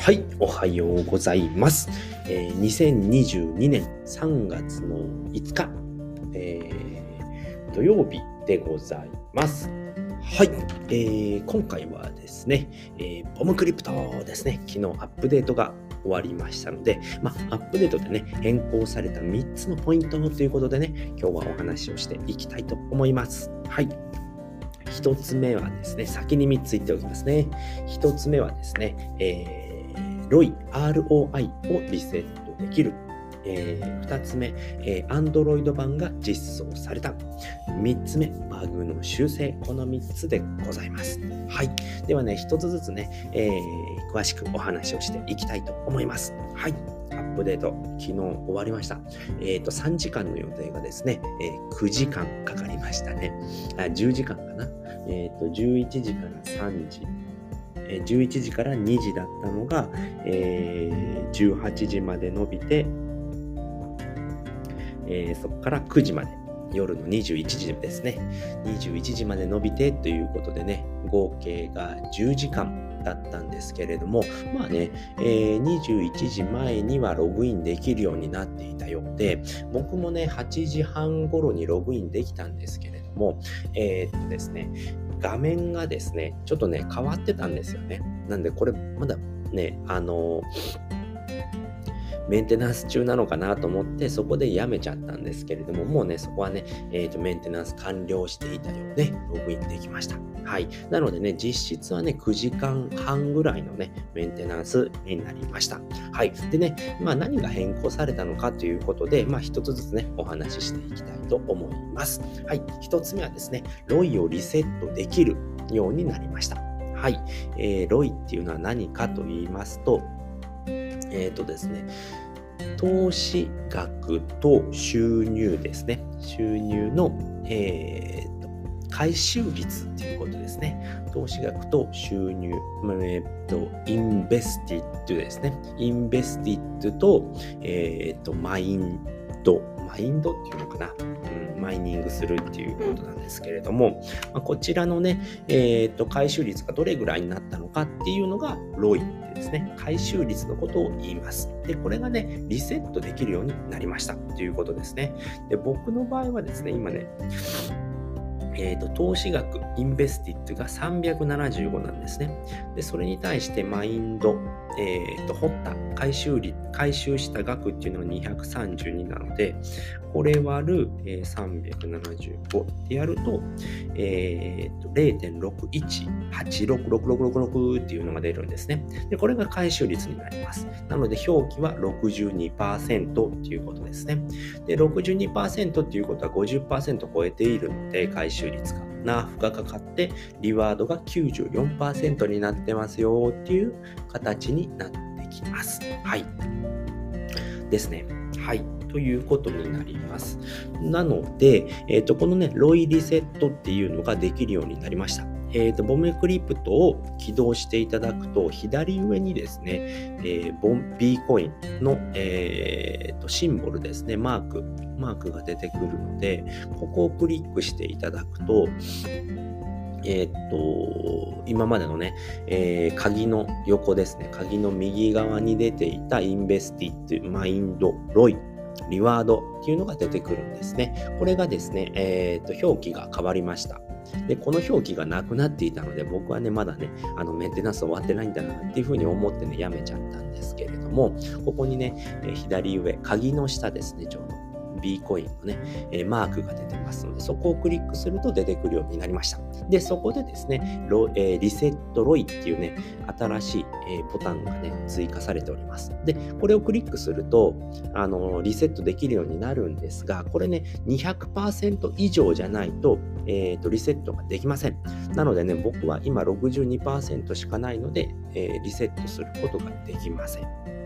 はい、おはようございます。えー、2022年3月の5日、えー、土曜日でございます。はい、えー、今回はですね、えー、ボムクリプトですね、昨日アップデートが終わりましたので、まあ、アップデートでね、変更された3つのポイントということでね、今日はお話をしていきたいと思います。はい。1つ目はですね、先に3つ言っておきますね。1つ目はですね、えー ROI、ROI をリセットできる。えー、2つ目、えー、Android 版が実装された。3つ目、バグの修正。この3つでございます。はい。ではね、1つずつね、えー、詳しくお話をしていきたいと思います。はい。アップデート、昨日終わりました。えっ、ー、と、3時間の予定がですね、えー、9時間かかりましたね。あ10時間かな。えっ、ー、と、11時から3時、11時から2時だったのが、えー、18時まで伸びて、えー、そこから9時まで、夜の21時ですね。21時まで伸びてということでね、合計が10時間だったんですけれども、まあね、えー、21時前にはログインできるようになっていたようで、僕もね、8時半頃にログインできたんですけれども、えー、っとですね、画面がですね、ちょっとね、変わってたんですよね。なんで、これ、まだね、あのメンテナンス中なのかなと思って、そこでやめちゃったんですけれども、もうね、そこはね、え、ー、と、メンテナンス完了していたようで、ログインできました。はい。なのでね、実質はね、9時間半ぐらいのね、メンテナンスになりました。はい。でね、まあ何が変更されたのかということで、まあ一つずつね、お話ししていきたいと思います。はい。一つ目はですね、ロイをリセットできるようになりました。はい。えー、ロイっていうのは何かと言いますと、えっ、ー、とですね、投資額と収入ですね。収入の、えー、と回収率っていうことですね。投資額と収入、えー、と Invested ですね。 Invested と,、えー、と Mined、Mined っていうのかな。マイニングするっていうことなんですけれども、まあ、こちらのね、えっ、と、回収率がどれぐらいになったのかっていうのが、 ROI ってですね、回収率のことを言います。で、これがね、リセットできるようになりましたということですね。で、僕の場合はですね、今ね、えーと、投資額、インベスティッドが375なんですね。で、それに対してマインド、えーと、掘った、回収率、回収した額っていうのが232なので、これ割る、えー、375ってやると、えーと、0.61866666っていうのが出るんですね。で、これが回収率になります。なので、表記は62%っていうことですね。で、62%っていうことは50%超えているので、回収率が。ナーフがかかって、リワードが94%になってますよっていう形になってきます。はい。ですね。はい。ということになります。なので、えっ、ー、と、このね、ロイリセットっていうのができるようになりました。えーと、ボムクリプトを起動していただくと、左上にですね、えー、ボン B コインの、えーと、シンボルですね、マーク、マークが出てくるので、ここをクリックしていただくと、えー、っと、今までのね、えー、鍵の横ですね、鍵の右側に出ていた Invested、Mined、ROI、Reward っていうのが出てくるんですね。これがですね、えー、っと、表記が変わりました。で、この表記がなくなっていたので、僕はね、まだね、あの、メンテナンス終わってないんだなっていうふうに思ってね、やめちゃったんですけれども、ここにね、え左上、鍵の下ですね、ちょうど。B コインのね、えマークが出てますので、そこをクリックすると出てくるようになりました。で、そこでですね、ロえー、リセットロイっていうね、新しい、えボタンがね、追加されております。で、これをクリックすると、あのリセットできるようになるんですが、これね、200%以上じゃないと、えーと、リセットができません。なのでね、僕は今62%しかないので、えー、リセットすることができません。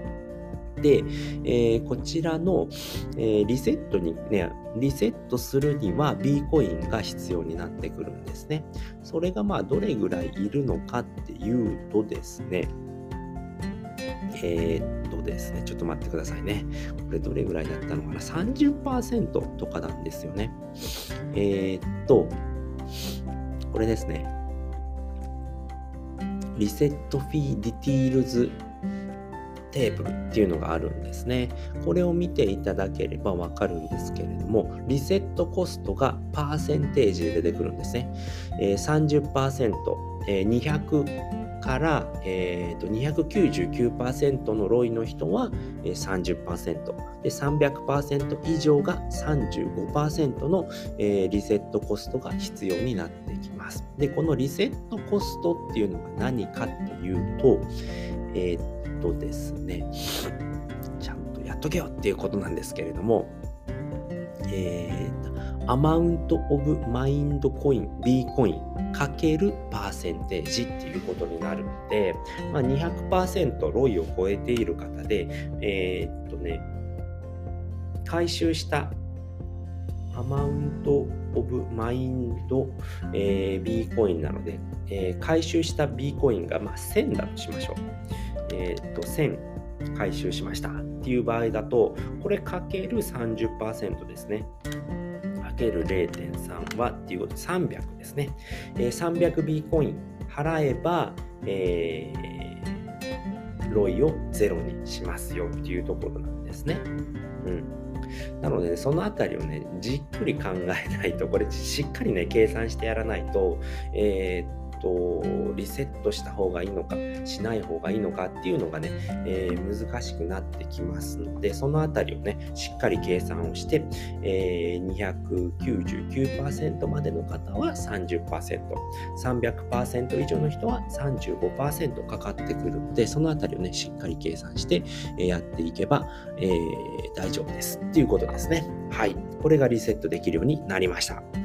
で、えー、こちらの、えー、リセットにね、リセットするには B コインが必要になってくるんですね。それがまあどれぐらいいるのかっていうとですね、えー、っとですね、ちょっと待ってくださいね。これどれぐらいだったのかな ?30% とかなんですよね。えー、っと、これですね。 Reset Fee Details Table っていうのがあるんですね。これを見ていただければわかるんですけれども、リセットコストがパーセンテージで出てくるんですね。えー、30%、えー、200から、えーと、299%の ROI の人は30%で300%以上が35%の、えー、リセットコストが必要になってきます。でこのリセットコストっていうのが何かっていうと、えー、とですね、ちゃんとやっとけよっていうことなんですけれども、えー、アマウントオブマインドコイン、B コインかけるパーセンテージっていうことになるので、まあ、200%ロイを超えている方で、えー、っとね、回収した Amount of Mined、えー、B コインなので、えー、回収した B コインが、まあ、1000だとしましょう。えー、と1000回収しましたっていう場合だと、これかける30%ですね。かける0.3はっていうこと300ですね。えー、300B コイン払えば、えー、ロイをゼロにしますよっていうところなんですね。うん。なので、ね、そのあたりをね、じっくり考えないと、これしっかりね、計算してやらないと、えーと、リセットした方がいいのか、しない方がいいのかっていうのがね、えー、難しくなってきますので、そのあたりをね、しっかり計算をして、えー、299%までの方は30%、300%以上の人は35%かかってくるので、そのあたりをね、しっかり計算してやっていけば、えー、大丈夫ですっていうことですね。はい。これがリセットできるようになりました。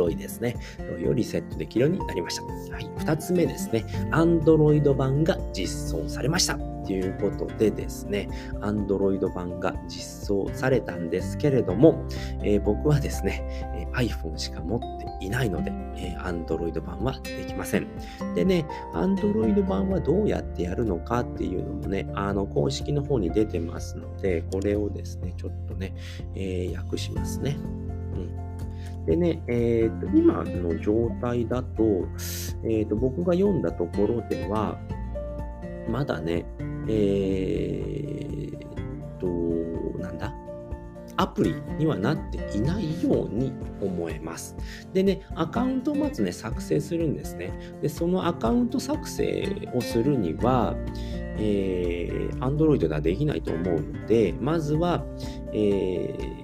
ロイですね。ロイをリセットできるようになりました。はい。2つ目ですね。Android 版が実装されました。ということでですね、Android 版が実装されたんですけれども、えー、僕はですね、え iPhone しか持っていないので、えー、Android 版はできません。でね、Android 版はどうやってやるのかっていうのもね、あの公式の方に出てますので、これをですね、ちょっとね、えー、訳しますね。でね、えーと、今の状態だと,、えーと、僕が読んだところでは、まだね、えーと、なんだアプリにはなっていないように思えます。でね、アカウントをまずね、作成するんですね。で、そのアカウント作成をするには、えー、Android ではできないと思うので、まずは、えー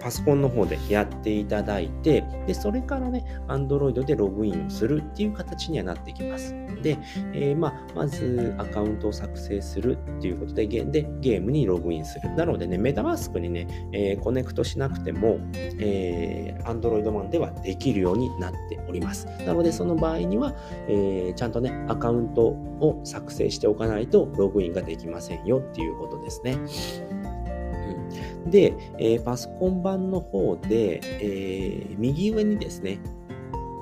パソコンの方でやっていただいて、で、それからね、Android でログインをするっていう形にはなってきます。で、えー、まあ、まずアカウントを作成するっていうことで、ゲでゲームにログインする。なのでね、メタマスクにね、えー、コネクトしなくても、えー、Android 版ではできるようになっております。なので、その場合には、えー、ちゃんとね、アカウントを作成しておかないとログインができませんよっていうことですね。で、えー、パソコン版の方で、えー、右上にですね、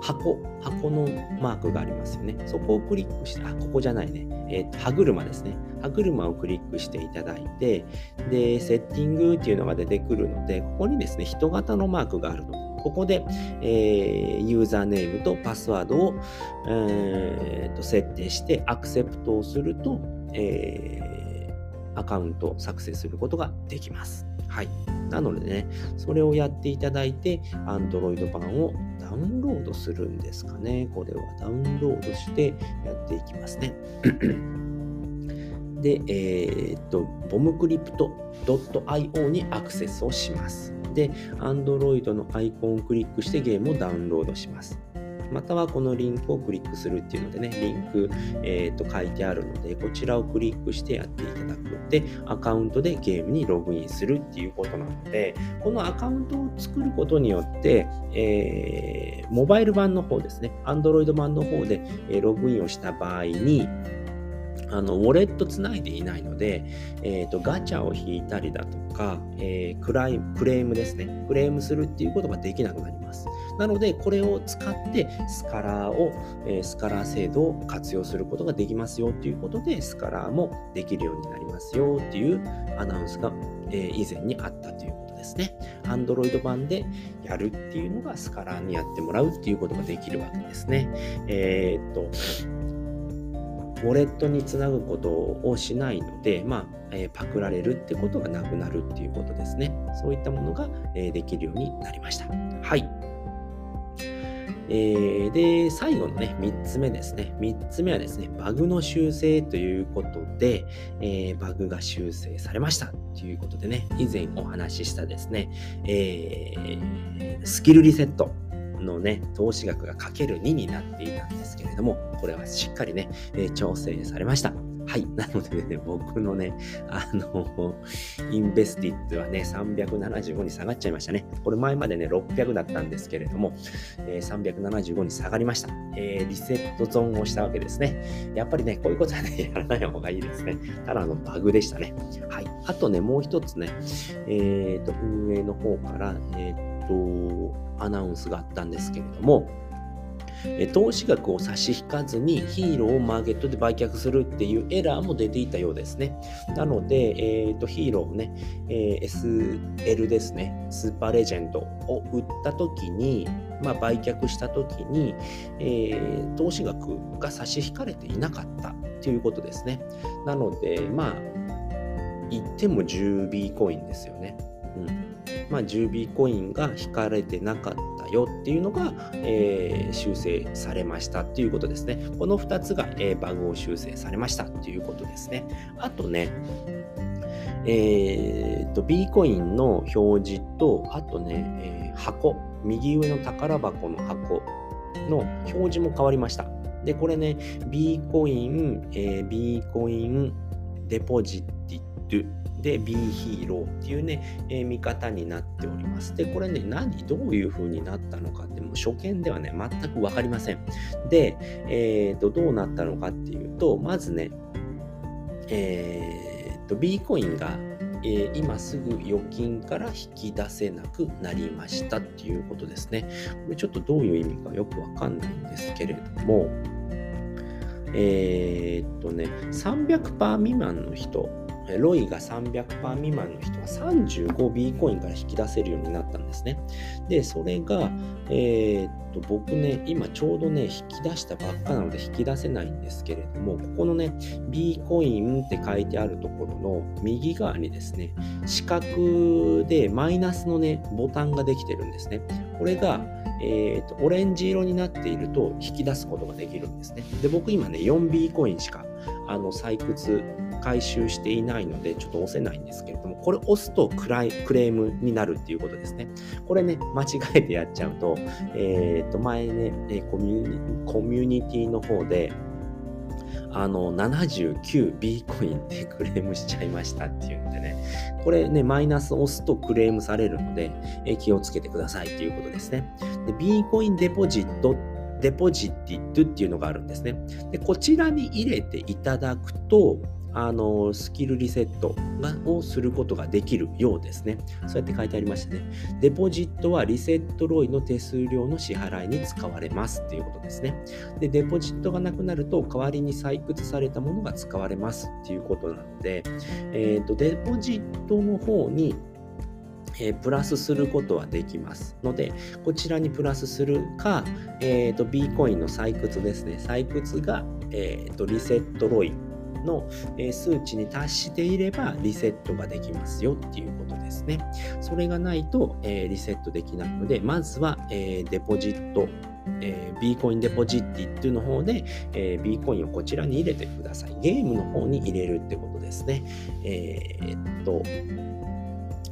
箱、箱のマークがありますよね。そこをクリックして、あ、ここじゃないね。えっ、ー、と、歯車ですね。歯車をクリックしていただいて、で、セッティングっていうのが出てくるので、ここにですね、人型のマークがあるので、ここで、えー、ユーザーネームとパスワードを、えー、と設定してアクセプトをすると、えー、アカウントを作成することができます。はい。なのでね、それをやっていただいて、Android 版をダウンロードするんですかね。これはダウンロードしてやっていきますね。で、えー、っと、bombcrypt.io にアクセスをします。で、Android のアイコンをクリックしてゲームをダウンロードします。またはこのリンクをクリックするっていうのでね、リンク、えー、と書いてあるので、こちらをクリックしてやっていただく。で、アカウントでゲームにログインするっていうことなので、このアカウントを作ることによって、えー、モバイル版の方ですね、Android 版の方で、えログインをした場合に、あのウォレットつないでいないので、えーと、ガチャを引いたりだとか、えー、クライクレームですね。クレームするっていうことができなくなります。なので、これを使ってスカラーを、え、スカラー制度を活用することができますよということで、スカラーもできるようになりますよっていうアナウンスが、え、以前にあったということですね。Android 版でやるっていうのがスカラーにやってもらうっていうことができるわけですね。えー、っと、ウォレットにつなぐことをしないので、まあえー、パクられるってことがなくなるっていうことですね。そういったものが、えー、できるようになりました。はい。えー、で、最後のね、3つ目ですね。3つ目はですね、バグの修正ということで、えー、バグが修正されましたということでね、以前お話ししたですね、えー、スキルリセットのね、投資額がかける2になっていたんですけれども、これはしっかりね、え、調整されました。はい。なのでね、僕のね、あの、インベスティッドはね、375に下がっちゃいましたね。これ前までね、600だったんですけれども、えー、375に下がりました。えー、リセットゾーンをしたわけですね。やっぱりね、こういうことはね、やらない方がいいですね。ただのバグでしたね。はい。あとね、もう一つね、えっ、ー、と、運営の方から、えっ、と、アナウンスがあったんですけれども、投資額を差し引かずにヒーローをマーケットで売却するっていうエラーも出ていたようですね。なので、えーと、ヒーローをね、えー、SL ですね、スーパーレジェンドを売った時に、まあ、売却した時に、えー、投資額が差し引かれていなかったということですね。なので、まあ、言っても 10B コインですよね。うんまあ、10B コインが引かれてなかったよっていうのが、えー、修正されましたっていうことですね。この2つが、えー、バグを修正されましたっていうことですね。あとね、えー、と B コインの表示と、あとね、えー、箱、右上の宝箱の箱の表示も変わりました。で、これね、B コイン、えー、B コインデポジティットで B ヒーローっていうね、えー、見方になっております。で、これね、何、どういう風になったのかってもう初見ではね、全く分かりません。で、えー、と、どうなったのかっていうと、まずね、えー、と、B コインがえ、今すぐ預金から引き出せなくなりましたっていうことですね。これちょっとどういう意味かよくわかんないんですけれども、えー、っとね、300%未満の人ロイが300%未満の人は 35B コインから引き出せるようになったんですね。で、それが、えー、っと、僕ね、今ちょうどね、引き出したばっかなので引き出せないんですけれども、ここのね、B コインって書いてあるところの右側にですね、四角でマイナスのね、ボタンができてるんですね。これが、えーと、オレンジ色になっていると引き出すことができるんですね。で、僕今ね、4B コインしかあの採掘回収していないので、ちょっと押せないんですけれども、これ押すとクライクレームになるっていうことですね。これね、間違えてやっちゃうと、えっ、と、前ね、コミュニティの方で、あの、79B コインでクレームしちゃいましたっていうんでね、これね、マイナス押すとクレームされるので、え気をつけてくださいっていうことですね。で、B コインデポジットデポジティッドっていうのがあるんですね。で、こちらに入れていただくと、あのスキルリセットをすることができるようですね。そうやって書いてありましたね。デポジットはリセットロイの手数料の支払いに使われますっていうことですね。で、デポジットがなくなると代わりに採掘されたものが使われますっていうことなので、えーと、デポジットの方にえー、プラスすることはできますので、こちらにプラスするか、えーと、B コインの採掘ですね。採掘が、えーとリセットロイの数値に達していればリセットができますよっていうことですね。それがないと、リセットできないので、まずは、デポジットえー、B コインデポジッティっていうの方で、えー、B コインをこちらに入れてください。ゲームの方に入れるってことですね。えー、っと、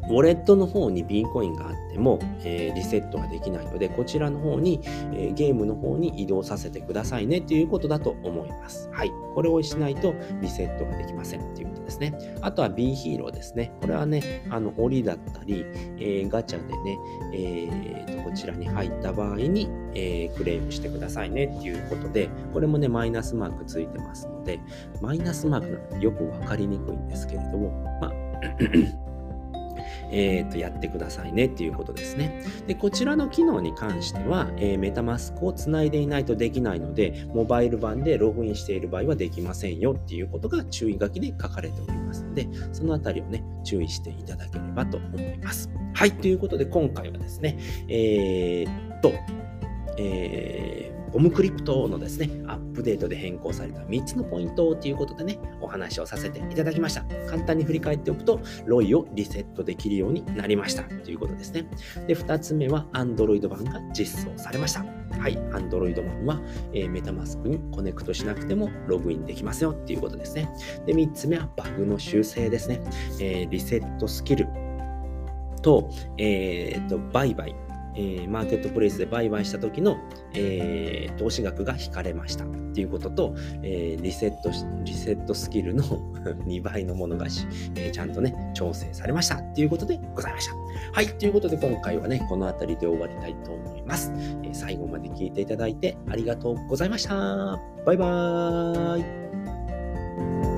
ウォレットの方に B コインがあっても、えー、リセットができないので、こちらの方に、えー、ゲームの方に移動させてくださいねということだと思います。はい。これをしないとリセットができませんっていうことですね。あとは B ヒーローですね。これはね、あの、檻だったり、えー、ガチャでね、えーと、こちらに入った場合に、えクレームしてくださいねっていうことで、これもね、マイナスマークついてますので、マイナスマークなのでよくわかりにくいんですけれども、まあえー、とやってくださいねっていうことですね。で、こちらの機能に関しては、えー、メタマスクをつないでいないとできないので、モバイル版でログインしている場合はできませんよっていうことが注意書きで書かれておりますので、そのあたりをね、注意していただければと思います。はい、ということで今回はですね、えー、っと、えーゴムクリプトのですね、アップデートで変更された3つのポイントということでね、お話をさせていただきました。簡単に振り返っておくと、ロイをリセットできるようになりましたということですね。で、2つ目は Android 版が実装されました。はい、Android 版は、えー、メタマスクにコネクトしなくてもログインできますよっていうことですね。で、3つ目はバグの修正ですね。えー、リセットスキルと、えー、と、売買えー、マーケットプレイスで売買した時の、えー、投資額が引かれましたっていうことと、えー、リセットリセットスキルの 2倍のものがし、えちゃんとね、調整されましたっていうことでございました。はい、ということで今回はね、この辺りで終わりたいと思います。え最後まで聞いていただいてありがとうございました。バイバーイ。